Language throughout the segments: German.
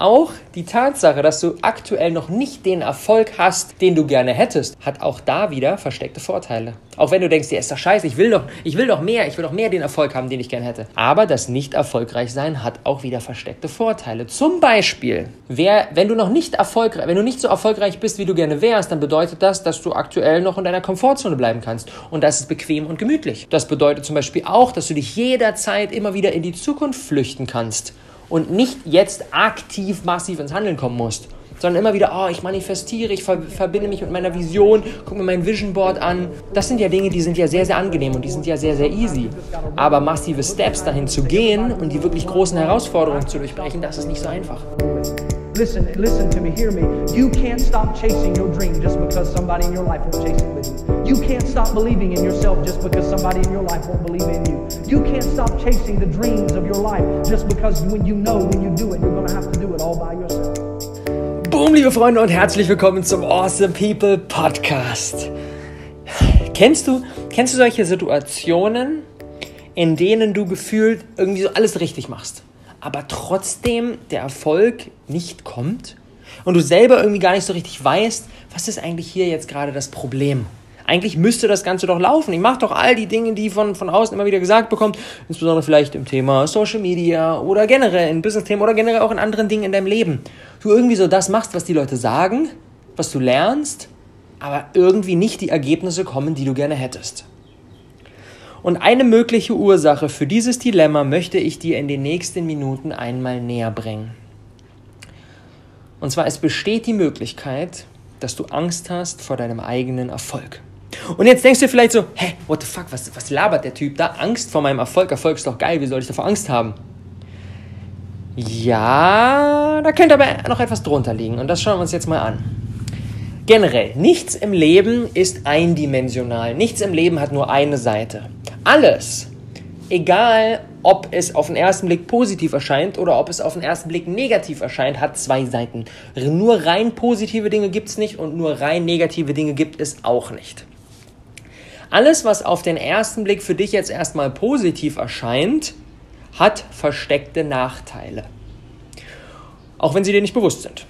auch die Tatsache, dass du aktuell noch nicht den Erfolg hast, den du gerne hättest, hat auch da wieder versteckte Vorteile. Auch wenn du denkst, ja, ist doch scheiße, ich will doch, ich will doch mehr, ich will doch mehr den Erfolg haben, den ich gerne hätte. Aber das nicht erfolgreich sein hat auch wieder versteckte Vorteile. Zum Beispiel, wer, wenn du noch nicht erfolgreich, wenn du nicht so erfolgreich bist, wie du gerne wärst, dann bedeutet das, dass du aktuell noch in deiner Komfortzone bleiben kannst. Und das ist bequem und gemütlich. Das bedeutet zum Beispiel auch, dass du dich jederzeit immer wieder in die Zukunft flüchten kannst und nicht jetzt aktiv massiv ins Handeln kommen musst, sondern immer wieder, oh, ich manifestiere, ich verbinde mich mit meiner Vision, guck mir mein Vision Board an. Das sind ja Dinge, die sind ja sehr, sehr angenehm und die sind ja sehr, sehr easy. Aber massive Steps dahin zu gehen und die wirklich großen Herausforderungen zu durchbrechen, das ist nicht so einfach. Listen, listen to me, hear me. You can't stop chasing your dream just because somebody in your life won't chase it with you. You can't stop believing in yourself just because somebody in your life won't believe in you. You can't stop chasing the dreams of your life just because when you know when you do it, you're going to have to do it all by yourself. Boom, liebe Freunde und herzlich willkommen zum Awesome People Podcast. Kennst du, kennst du solche Situationen, in denen du gefühlt irgendwie so alles richtig machst? aber trotzdem der Erfolg nicht kommt und du selber irgendwie gar nicht so richtig weißt, was ist eigentlich hier jetzt gerade das Problem? Eigentlich müsste das Ganze doch laufen. Ich mache doch all die Dinge, die von, von außen immer wieder gesagt bekommt, insbesondere vielleicht im Thema Social Media oder generell in Business-Themen oder generell auch in anderen Dingen in deinem Leben. Du irgendwie so das machst, was die Leute sagen, was du lernst, aber irgendwie nicht die Ergebnisse kommen, die du gerne hättest. Und eine mögliche Ursache für dieses Dilemma möchte ich dir in den nächsten Minuten einmal näher bringen. Und zwar, es besteht die Möglichkeit, dass du Angst hast vor deinem eigenen Erfolg. Und jetzt denkst du vielleicht so, hä, what the fuck, was, was labert der Typ da? Angst vor meinem Erfolg, Erfolg ist doch geil, wie soll ich davor Angst haben? Ja, da könnte aber noch etwas drunter liegen und das schauen wir uns jetzt mal an. Generell, nichts im Leben ist eindimensional, nichts im Leben hat nur eine Seite. Alles, egal ob es auf den ersten Blick positiv erscheint oder ob es auf den ersten Blick negativ erscheint, hat zwei Seiten. Nur rein positive Dinge gibt es nicht und nur rein negative Dinge gibt es auch nicht. Alles, was auf den ersten Blick für dich jetzt erstmal positiv erscheint, hat versteckte Nachteile. Auch wenn sie dir nicht bewusst sind.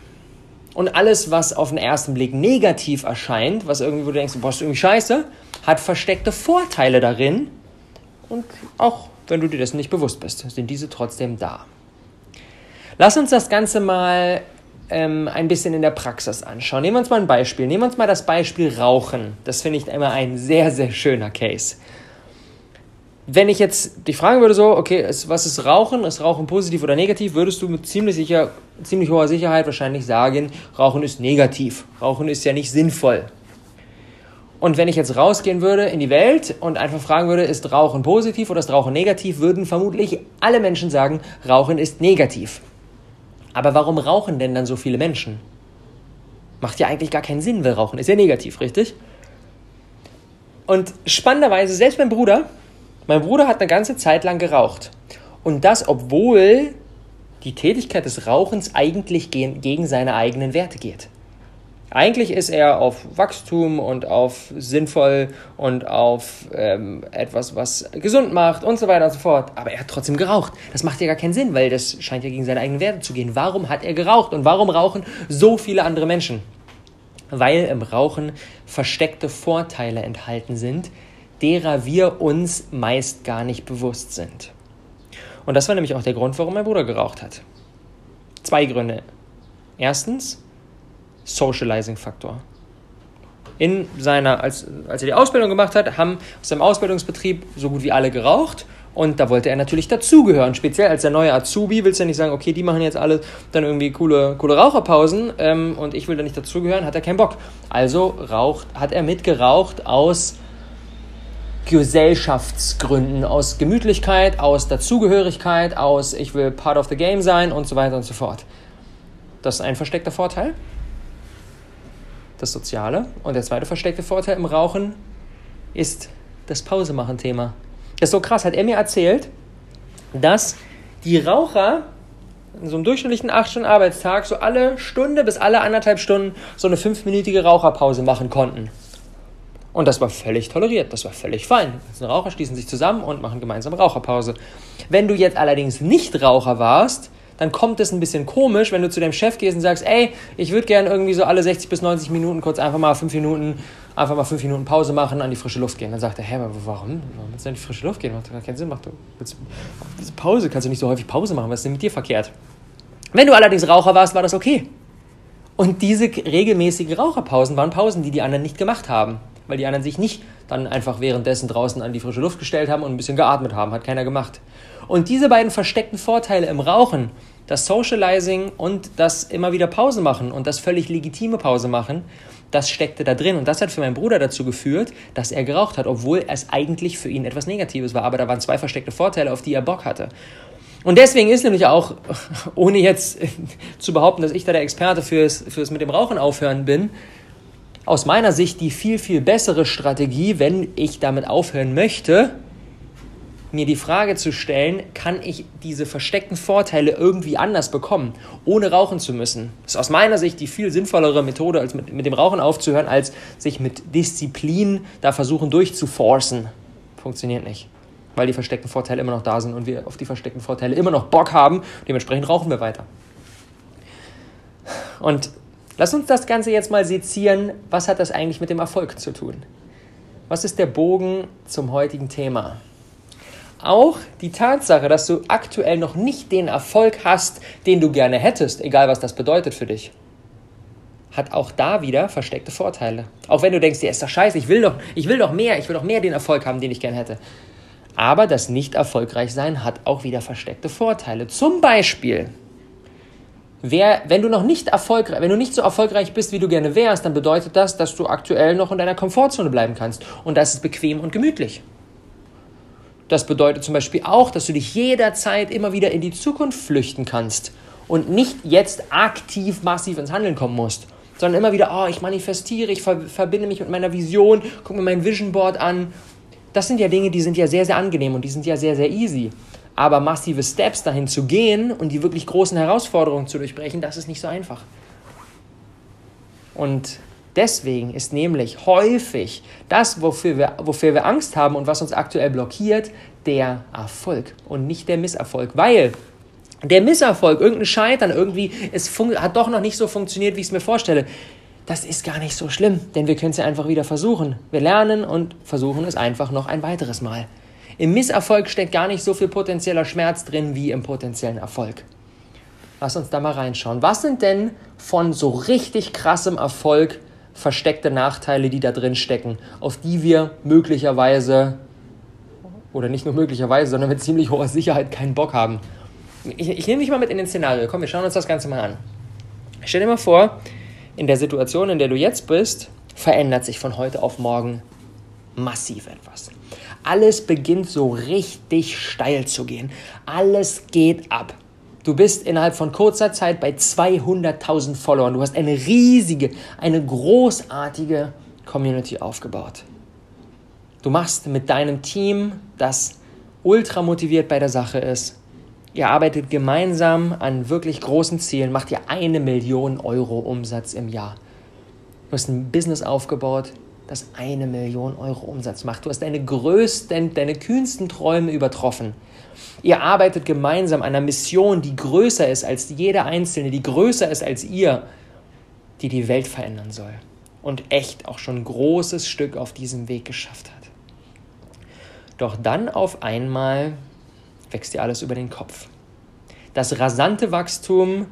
Und alles, was auf den ersten Blick negativ erscheint, was irgendwie, wo du denkst, boah, ist irgendwie scheiße, hat versteckte Vorteile darin, und auch wenn du dir dessen nicht bewusst bist, sind diese trotzdem da. Lass uns das Ganze mal ähm, ein bisschen in der Praxis anschauen. Nehmen wir uns mal ein Beispiel. Nehmen wir uns mal das Beispiel Rauchen. Das finde ich immer ein sehr, sehr schöner Case. Wenn ich jetzt dich fragen würde, so, okay, was ist Rauchen? Ist Rauchen positiv oder negativ? Würdest du mit ziemlich, sicher, ziemlich hoher Sicherheit wahrscheinlich sagen, Rauchen ist negativ. Rauchen ist ja nicht sinnvoll. Und wenn ich jetzt rausgehen würde in die Welt und einfach fragen würde, ist Rauchen positiv oder ist Rauchen negativ, würden vermutlich alle Menschen sagen, Rauchen ist negativ. Aber warum rauchen denn dann so viele Menschen? Macht ja eigentlich gar keinen Sinn, weil Rauchen ist ja negativ, richtig? Und spannenderweise, selbst mein Bruder, mein Bruder hat eine ganze Zeit lang geraucht. Und das, obwohl die Tätigkeit des Rauchens eigentlich gegen seine eigenen Werte geht. Eigentlich ist er auf Wachstum und auf sinnvoll und auf ähm, etwas, was gesund macht und so weiter und so fort. Aber er hat trotzdem geraucht. Das macht ja gar keinen Sinn, weil das scheint ja gegen seine eigenen Werte zu gehen. Warum hat er geraucht und warum rauchen so viele andere Menschen? Weil im Rauchen versteckte Vorteile enthalten sind, derer wir uns meist gar nicht bewusst sind. Und das war nämlich auch der Grund, warum mein Bruder geraucht hat. Zwei Gründe. Erstens, Socializing-Faktor. In seiner, als, als er die Ausbildung gemacht hat, haben aus seinem Ausbildungsbetrieb so gut wie alle geraucht. Und da wollte er natürlich dazugehören. Speziell als der neue Azubi willst du ja nicht sagen, okay, die machen jetzt alle dann irgendwie coole, coole Raucherpausen ähm, und ich will da nicht dazugehören, hat er keinen Bock. Also raucht, hat er mitgeraucht aus Gesellschaftsgründen, aus Gemütlichkeit, aus Dazugehörigkeit, aus ich will part of the game sein und so weiter und so fort. Das ist ein versteckter Vorteil das Soziale. Und der zweite versteckte Vorteil im Rauchen ist das Pausemachen-Thema. Das ist so krass, hat er mir erzählt, dass die Raucher in so einem durchschnittlichen 8-Stunden-Arbeitstag so alle Stunde bis alle anderthalb Stunden so eine fünfminütige Raucherpause machen konnten. Und das war völlig toleriert, das war völlig fein. Die Raucher schließen sich zusammen und machen gemeinsam Raucherpause. Wenn du jetzt allerdings nicht Raucher warst, dann kommt es ein bisschen komisch, wenn du zu deinem Chef gehst und sagst, ey, ich würde gerne irgendwie so alle 60 bis 90 Minuten kurz einfach mal fünf Minuten, einfach mal fünf Minuten Pause machen, an die frische Luft gehen. Dann sagt er, hä, warum? Warum willst du an die frische Luft gehen? Macht gar keinen Sinn. Macht du, willst, Pause, kannst du nicht so häufig Pause machen, was ist denn mit dir verkehrt? Wenn du allerdings Raucher warst, war das okay. Und diese regelmäßigen Raucherpausen waren Pausen, die die anderen nicht gemacht haben, weil die anderen sich nicht dann einfach währenddessen draußen an die frische Luft gestellt haben und ein bisschen geatmet haben. Hat keiner gemacht. Und diese beiden versteckten Vorteile im Rauchen, das Socializing und das immer wieder Pause machen und das völlig legitime Pause machen, das steckte da drin. Und das hat für meinen Bruder dazu geführt, dass er geraucht hat, obwohl es eigentlich für ihn etwas Negatives war. Aber da waren zwei versteckte Vorteile, auf die er Bock hatte. Und deswegen ist nämlich auch, ohne jetzt zu behaupten, dass ich da der Experte fürs, fürs mit dem Rauchen aufhören bin, aus meiner Sicht die viel, viel bessere Strategie, wenn ich damit aufhören möchte, mir die Frage zu stellen, kann ich diese versteckten Vorteile irgendwie anders bekommen, ohne rauchen zu müssen? Das ist aus meiner Sicht die viel sinnvollere Methode, als mit, mit dem Rauchen aufzuhören, als sich mit Disziplin da versuchen durchzuforcen. Funktioniert nicht. Weil die versteckten Vorteile immer noch da sind und wir auf die versteckten Vorteile immer noch Bock haben. Dementsprechend rauchen wir weiter. Und Lass uns das Ganze jetzt mal sezieren. Was hat das eigentlich mit dem Erfolg zu tun? Was ist der Bogen zum heutigen Thema? Auch die Tatsache, dass du aktuell noch nicht den Erfolg hast, den du gerne hättest, egal was das bedeutet für dich, hat auch da wieder versteckte Vorteile. Auch wenn du denkst, ja, ist doch scheiße, ich will doch, ich will doch mehr, ich will doch mehr den Erfolg haben, den ich gerne hätte. Aber das nicht erfolgreich sein hat auch wieder versteckte Vorteile. Zum Beispiel, Wer, wenn du noch nicht erfolgreich, wenn du nicht so erfolgreich bist, wie du gerne wärst, dann bedeutet das, dass du aktuell noch in deiner Komfortzone bleiben kannst. Und das ist bequem und gemütlich. Das bedeutet zum Beispiel auch, dass du dich jederzeit immer wieder in die Zukunft flüchten kannst und nicht jetzt aktiv massiv ins Handeln kommen musst, sondern immer wieder, oh, ich manifestiere, ich verbinde mich mit meiner Vision, guck mir mein Vision Board an. Das sind ja Dinge, die sind ja sehr, sehr angenehm und die sind ja sehr, sehr easy. Aber massive Steps dahin zu gehen und die wirklich großen Herausforderungen zu durchbrechen, das ist nicht so einfach. Und deswegen ist nämlich häufig das, wofür wir, wofür wir Angst haben und was uns aktuell blockiert, der Erfolg und nicht der Misserfolg. Weil der Misserfolg, irgendein Scheitern, irgendwie, es hat doch noch nicht so funktioniert, wie ich es mir vorstelle. Das ist gar nicht so schlimm, denn wir können es ja einfach wieder versuchen. Wir lernen und versuchen es einfach noch ein weiteres Mal. Im Misserfolg steckt gar nicht so viel potenzieller Schmerz drin wie im potenziellen Erfolg. Lass uns da mal reinschauen. Was sind denn von so richtig krassem Erfolg versteckte Nachteile, die da drin stecken, auf die wir möglicherweise oder nicht nur möglicherweise, sondern mit ziemlich hoher Sicherheit keinen Bock haben? Ich, ich nehme dich mal mit in den Szenario. Komm, wir schauen uns das Ganze mal an. Stell dir mal vor, in der Situation, in der du jetzt bist, verändert sich von heute auf morgen massiv etwas. Alles beginnt so richtig steil zu gehen. Alles geht ab. Du bist innerhalb von kurzer Zeit bei 200.000 Followern. Du hast eine riesige, eine großartige Community aufgebaut. Du machst mit deinem Team, das ultra motiviert bei der Sache ist. Ihr arbeitet gemeinsam an wirklich großen Zielen, macht ihr eine Million Euro Umsatz im Jahr. Du hast ein Business aufgebaut, das eine Million Euro Umsatz macht. Du hast deine größten, deine kühnsten Träume übertroffen. Ihr arbeitet gemeinsam an einer Mission, die größer ist als jeder Einzelne, die größer ist als ihr, die die Welt verändern soll. Und echt auch schon ein großes Stück auf diesem Weg geschafft hat. Doch dann auf einmal wächst dir alles über den Kopf. Das rasante Wachstum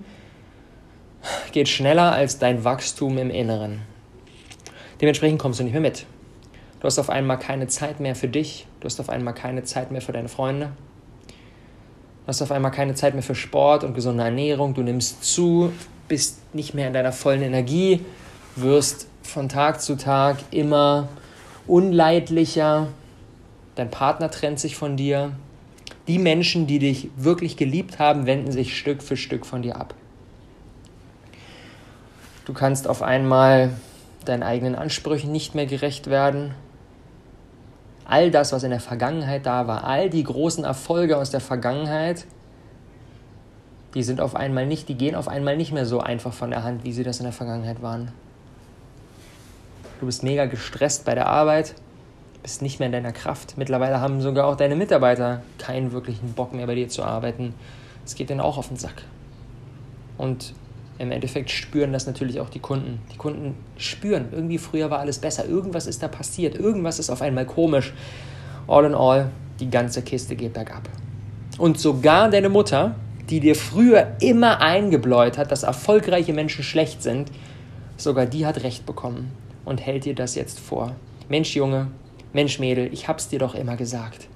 geht schneller als dein Wachstum im Inneren. Dementsprechend kommst du nicht mehr mit. Du hast auf einmal keine Zeit mehr für dich. Du hast auf einmal keine Zeit mehr für deine Freunde. Du hast auf einmal keine Zeit mehr für Sport und gesunde Ernährung. Du nimmst zu, bist nicht mehr in deiner vollen Energie, wirst von Tag zu Tag immer unleidlicher. Dein Partner trennt sich von dir. Die Menschen, die dich wirklich geliebt haben, wenden sich Stück für Stück von dir ab. Du kannst auf einmal deinen eigenen Ansprüchen nicht mehr gerecht werden. All das, was in der Vergangenheit da war, all die großen Erfolge aus der Vergangenheit, die sind auf einmal nicht, die gehen auf einmal nicht mehr so einfach von der Hand, wie sie das in der Vergangenheit waren. Du bist mega gestresst bei der Arbeit, bist nicht mehr in deiner Kraft. Mittlerweile haben sogar auch deine Mitarbeiter keinen wirklichen Bock mehr bei dir zu arbeiten. Es geht denen auch auf den Sack. Und im Endeffekt spüren das natürlich auch die Kunden. Die Kunden spüren, irgendwie früher war alles besser, irgendwas ist da passiert, irgendwas ist auf einmal komisch. All in all, die ganze Kiste geht bergab. Und sogar deine Mutter, die dir früher immer eingebläut hat, dass erfolgreiche Menschen schlecht sind, sogar die hat recht bekommen und hält dir das jetzt vor. Mensch Junge, Mensch Mädel, ich hab's dir doch immer gesagt.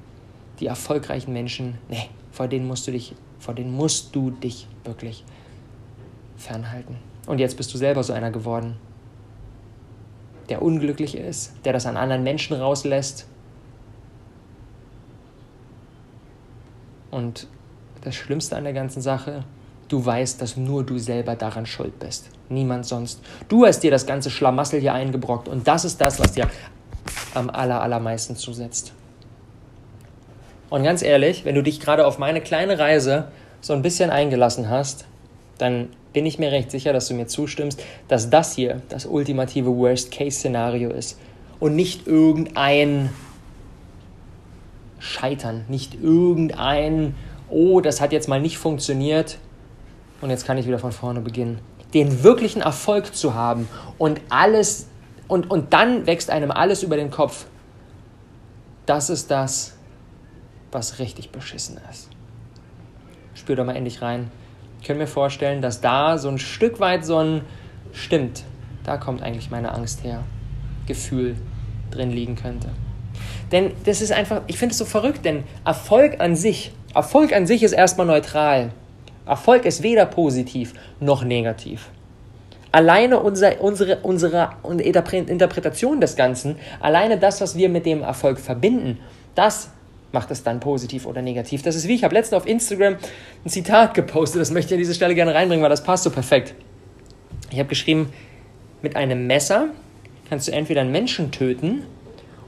Die erfolgreichen Menschen, nee, vor denen musst du dich, vor denen musst du dich wirklich fernhalten. Und jetzt bist du selber so einer geworden, der unglücklich ist, der das an anderen Menschen rauslässt. Und das Schlimmste an der ganzen Sache, du weißt, dass nur du selber daran schuld bist. Niemand sonst. Du hast dir das ganze Schlamassel hier eingebrockt und das ist das, was dir am aller, allermeisten zusetzt. Und ganz ehrlich, wenn du dich gerade auf meine kleine Reise so ein bisschen eingelassen hast, dann bin ich mir recht sicher, dass du mir zustimmst, dass das hier das ultimative Worst-Case-Szenario ist und nicht irgendein Scheitern, nicht irgendein, oh, das hat jetzt mal nicht funktioniert und jetzt kann ich wieder von vorne beginnen. Den wirklichen Erfolg zu haben und alles, und, und dann wächst einem alles über den Kopf, das ist das, was richtig beschissen ist. Spür doch mal endlich rein. Ich könnte mir vorstellen, dass da so ein Stück weit so ein stimmt, da kommt eigentlich meine Angst her, Gefühl drin liegen könnte. Denn das ist einfach, ich finde es so verrückt, denn Erfolg an sich, Erfolg an sich ist erstmal neutral. Erfolg ist weder positiv noch negativ. Alleine unser, unsere, unsere Interpretation des Ganzen, alleine das, was wir mit dem Erfolg verbinden, das macht es dann positiv oder negativ. Das ist wie, ich habe letztens auf Instagram ein Zitat gepostet, das möchte ich an dieser Stelle gerne reinbringen, weil das passt so perfekt. Ich habe geschrieben, mit einem Messer kannst du entweder einen Menschen töten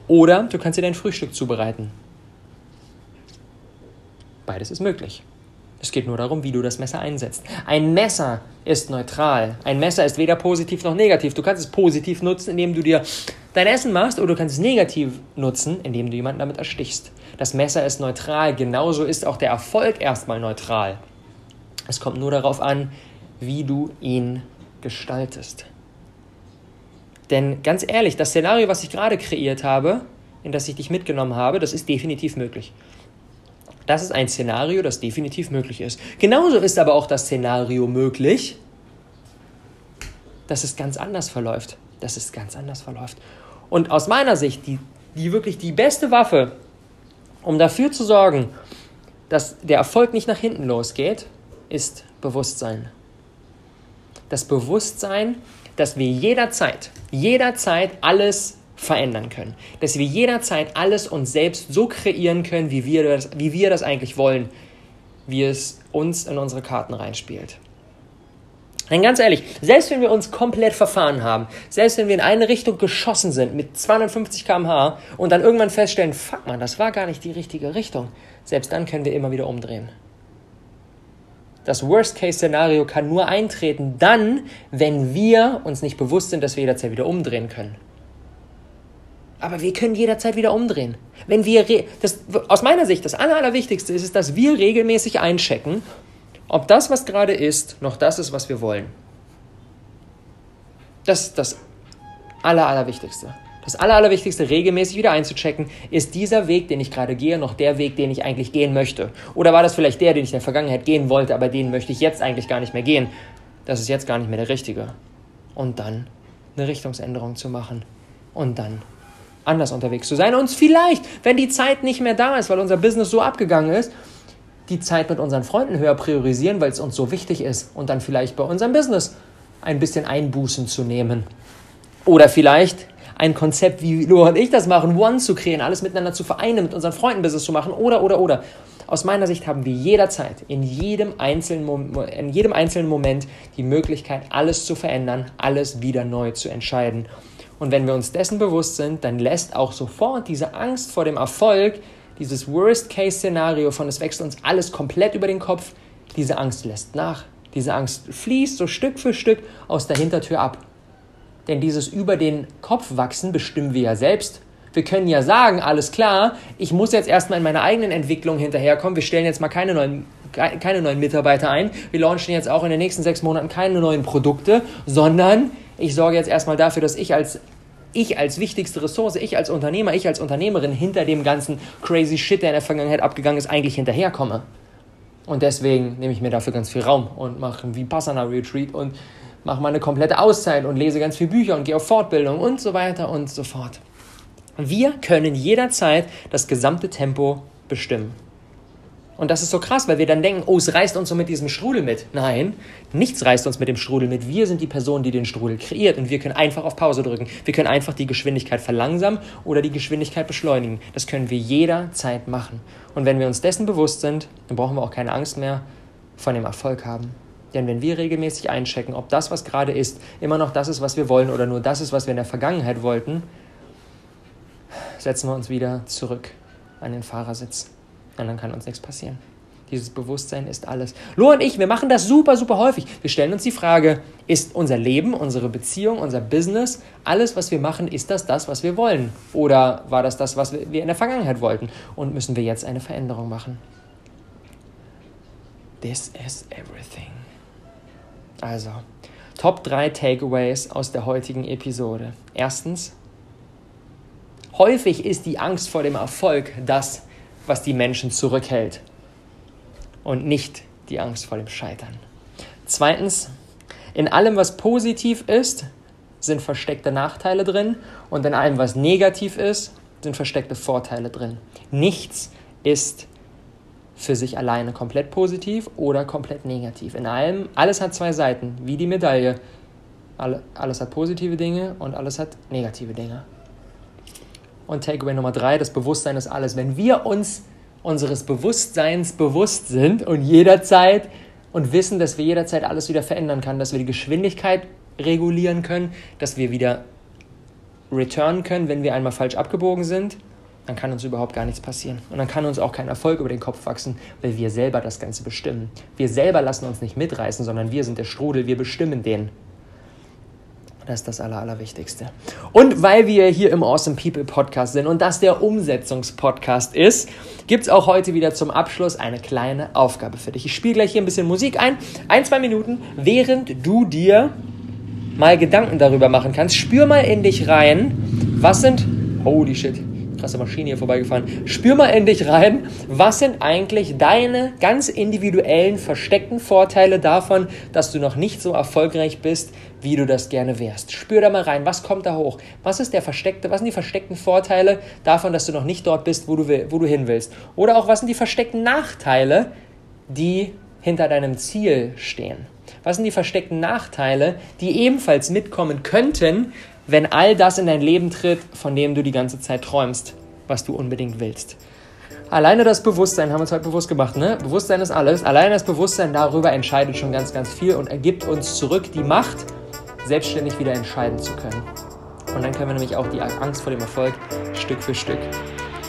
oder du kannst dir dein Frühstück zubereiten. Beides ist möglich. Es geht nur darum, wie du das Messer einsetzt. Ein Messer ist neutral. Ein Messer ist weder positiv noch negativ. Du kannst es positiv nutzen, indem du dir dein Essen machst, oder du kannst es negativ nutzen, indem du jemanden damit erstichst. Das Messer ist neutral. Genauso ist auch der Erfolg erstmal neutral. Es kommt nur darauf an, wie du ihn gestaltest. Denn ganz ehrlich, das Szenario, was ich gerade kreiert habe, in das ich dich mitgenommen habe, das ist definitiv möglich. Das ist ein Szenario, das definitiv möglich ist. Genauso ist aber auch das Szenario möglich, dass es ganz anders verläuft. Dass es ganz anders verläuft. Und aus meiner Sicht, die, die wirklich die beste Waffe, um dafür zu sorgen, dass der Erfolg nicht nach hinten losgeht, ist Bewusstsein. Das Bewusstsein, dass wir jederzeit, jederzeit alles verändern können. Dass wir jederzeit alles uns selbst so kreieren können, wie wir das, wie wir das eigentlich wollen, wie es uns in unsere Karten reinspielt. Denn ganz ehrlich, selbst wenn wir uns komplett verfahren haben, selbst wenn wir in eine Richtung geschossen sind mit 250 km/h und dann irgendwann feststellen, fuck man, das war gar nicht die richtige Richtung, selbst dann können wir immer wieder umdrehen. Das Worst-Case-Szenario kann nur eintreten dann, wenn wir uns nicht bewusst sind, dass wir jederzeit wieder umdrehen können. Aber wir können jederzeit wieder umdrehen. Wenn wir das, aus meiner Sicht, das Aller, Allerwichtigste ist, ist, dass wir regelmäßig einchecken, ob das, was gerade ist, noch das ist, was wir wollen. Das ist das Aller, Allerwichtigste. Das Aller, Allerwichtigste, regelmäßig wieder einzuchecken, ist dieser Weg, den ich gerade gehe, noch der Weg, den ich eigentlich gehen möchte? Oder war das vielleicht der, den ich in der Vergangenheit gehen wollte, aber den möchte ich jetzt eigentlich gar nicht mehr gehen? Das ist jetzt gar nicht mehr der richtige. Und dann eine Richtungsänderung zu machen. Und dann anders unterwegs zu sein. Und vielleicht, wenn die Zeit nicht mehr da ist, weil unser Business so abgegangen ist, die Zeit mit unseren Freunden höher priorisieren, weil es uns so wichtig ist. Und dann vielleicht bei unserem Business ein bisschen Einbußen zu nehmen. Oder vielleicht ein Konzept, wie Laura und ich das machen, One zu kreieren, alles miteinander zu vereinen, mit unseren Freunden Business zu machen. Oder, oder, oder. Aus meiner Sicht haben wir jederzeit, in jedem, einzelnen, in jedem einzelnen Moment die Möglichkeit, alles zu verändern, alles wieder neu zu entscheiden. Und wenn wir uns dessen bewusst sind, dann lässt auch sofort diese Angst vor dem Erfolg, dieses Worst-Case-Szenario von es wächst uns alles komplett über den Kopf, diese Angst lässt nach. Diese Angst fließt so Stück für Stück aus der Hintertür ab. Denn dieses über den Kopf wachsen bestimmen wir ja selbst. Wir können ja sagen, alles klar, ich muss jetzt erstmal in meiner eigenen Entwicklung hinterherkommen. Wir stellen jetzt mal keine neuen keine neuen Mitarbeiter ein. Wir launchen jetzt auch in den nächsten sechs Monaten keine neuen Produkte, sondern ich sorge jetzt erstmal dafür, dass ich als ich als wichtigste Ressource, ich als Unternehmer, ich als Unternehmerin hinter dem ganzen crazy Shit, der in der Vergangenheit abgegangen ist, eigentlich hinterherkomme. Und deswegen nehme ich mir dafür ganz viel Raum und mache ein Vipassana-Retreat und mache mal eine komplette Auszeit und lese ganz viele Bücher und gehe auf Fortbildung und so weiter und so fort. Wir können jederzeit das gesamte Tempo bestimmen. Und das ist so krass, weil wir dann denken, oh, es reißt uns so mit diesem Strudel mit. Nein, nichts reißt uns mit dem Strudel mit. Wir sind die Person, die den Strudel kreiert und wir können einfach auf Pause drücken. Wir können einfach die Geschwindigkeit verlangsamen oder die Geschwindigkeit beschleunigen. Das können wir jederzeit machen. Und wenn wir uns dessen bewusst sind, dann brauchen wir auch keine Angst mehr von dem Erfolg haben. Denn wenn wir regelmäßig einchecken, ob das, was gerade ist, immer noch das ist, was wir wollen oder nur das ist, was wir in der Vergangenheit wollten, setzen wir uns wieder zurück an den Fahrersitz. Und dann kann uns nichts passieren. Dieses Bewusstsein ist alles. Lo und ich, wir machen das super, super häufig. Wir stellen uns die Frage, ist unser Leben, unsere Beziehung, unser Business, alles, was wir machen, ist das das, was wir wollen? Oder war das das, was wir in der Vergangenheit wollten? Und müssen wir jetzt eine Veränderung machen? This is everything. Also, Top 3 Takeaways aus der heutigen Episode. Erstens, häufig ist die Angst vor dem Erfolg das, was die Menschen zurückhält und nicht die Angst vor dem Scheitern. Zweitens, in allem, was positiv ist, sind versteckte Nachteile drin und in allem, was negativ ist, sind versteckte Vorteile drin. Nichts ist für sich alleine komplett positiv oder komplett negativ. In allem, alles hat zwei Seiten, wie die Medaille. alles hat positive Dinge und alles hat negative Dinge. Und Takeaway Nummer drei, das Bewusstsein ist alles. Wenn wir uns unseres Bewusstseins bewusst sind und jederzeit und wissen, dass wir jederzeit alles wieder verändern können, dass wir die Geschwindigkeit regulieren können, dass wir wieder returnen können, wenn wir einmal falsch abgebogen sind, dann kann uns überhaupt gar nichts passieren. Und dann kann uns auch kein Erfolg über den Kopf wachsen, weil wir selber das Ganze bestimmen. Wir selber lassen uns nicht mitreißen, sondern wir sind der Strudel, wir bestimmen den. Das ist das Aller, Allerwichtigste. Und weil wir hier im Awesome People Podcast sind und das der Umsetzungspodcast ist, gibt es auch heute wieder zum Abschluss eine kleine Aufgabe für dich. Ich spiele gleich hier ein bisschen Musik ein, ein, zwei Minuten, während du dir mal Gedanken darüber machen kannst. Spür mal in dich rein, was sind, holy shit, krasse Maschine hier vorbeigefahren. Spür mal in dich rein, was sind eigentlich deine ganz individuellen versteckten Vorteile davon, dass du noch nicht so erfolgreich bist, wie du das gerne wärst. Spür da mal rein, was kommt da hoch? Was ist der versteckte, was sind die versteckten Vorteile davon, dass du noch nicht dort bist, wo du, wo du hin willst? Oder auch was sind die versteckten Nachteile, die hinter deinem Ziel stehen? Was sind die versteckten Nachteile, die ebenfalls mitkommen könnten, wenn all das in dein Leben tritt, von dem du die ganze Zeit träumst, was du unbedingt willst. Alleine das Bewusstsein haben wir uns heute bewusst gemacht, ne? Bewusstsein ist alles. Alleine das Bewusstsein darüber entscheidet schon ganz, ganz viel und ergibt uns zurück die Macht, selbstständig wieder entscheiden zu können. Und dann können wir nämlich auch die Angst vor dem Erfolg Stück für Stück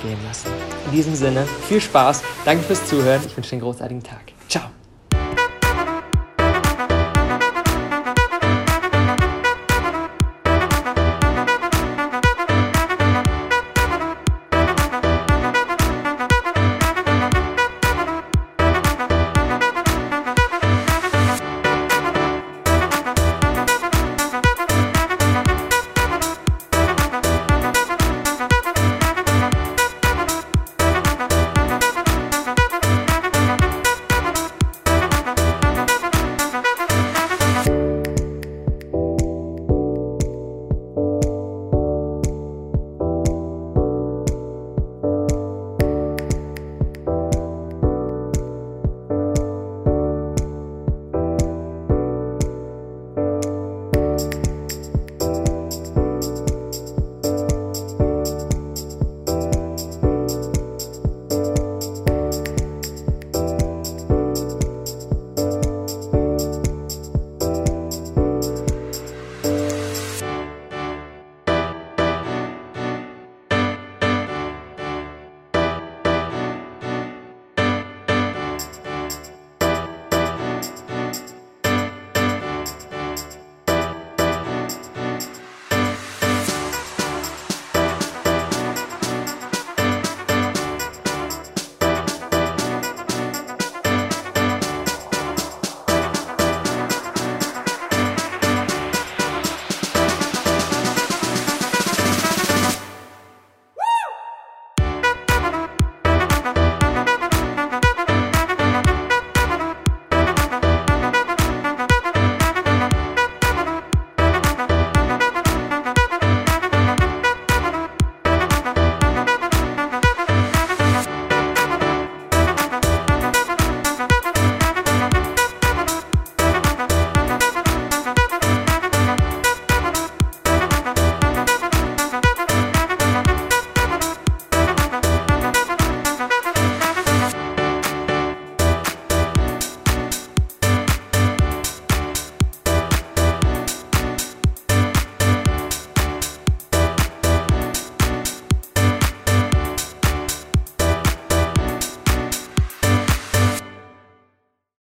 gehen lassen. In diesem Sinne, viel Spaß, danke fürs Zuhören, ich wünsche dir einen großartigen Tag.